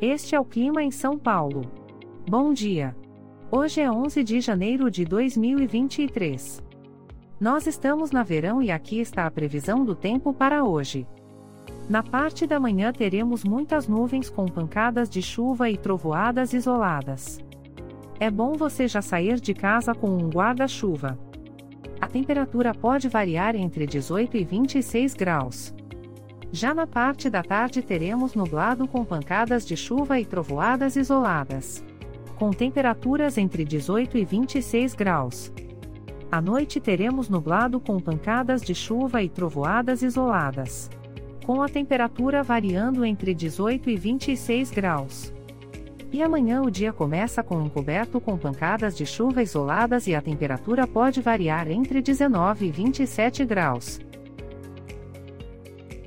Este é o clima em São Paulo. Bom dia. Hoje é 11 de janeiro de 2023. Nós estamos na verão e aqui está a previsão do tempo para hoje. Na parte da manhã teremos muitas nuvens com pancadas de chuva e trovoadas isoladas. É bom você já sair de casa com um guarda-chuva. A temperatura pode variar entre 18 e 26 graus. Já na parte da tarde teremos nublado com pancadas de chuva e trovoadas isoladas. Com temperaturas entre 18 e 26 graus. À noite teremos nublado com pancadas de chuva e trovoadas isoladas. Com a temperatura variando entre 18 e 26 graus. E amanhã o dia começa com encoberto com pancadas de chuva isoladas e a temperatura pode variar entre 19 e 27 graus.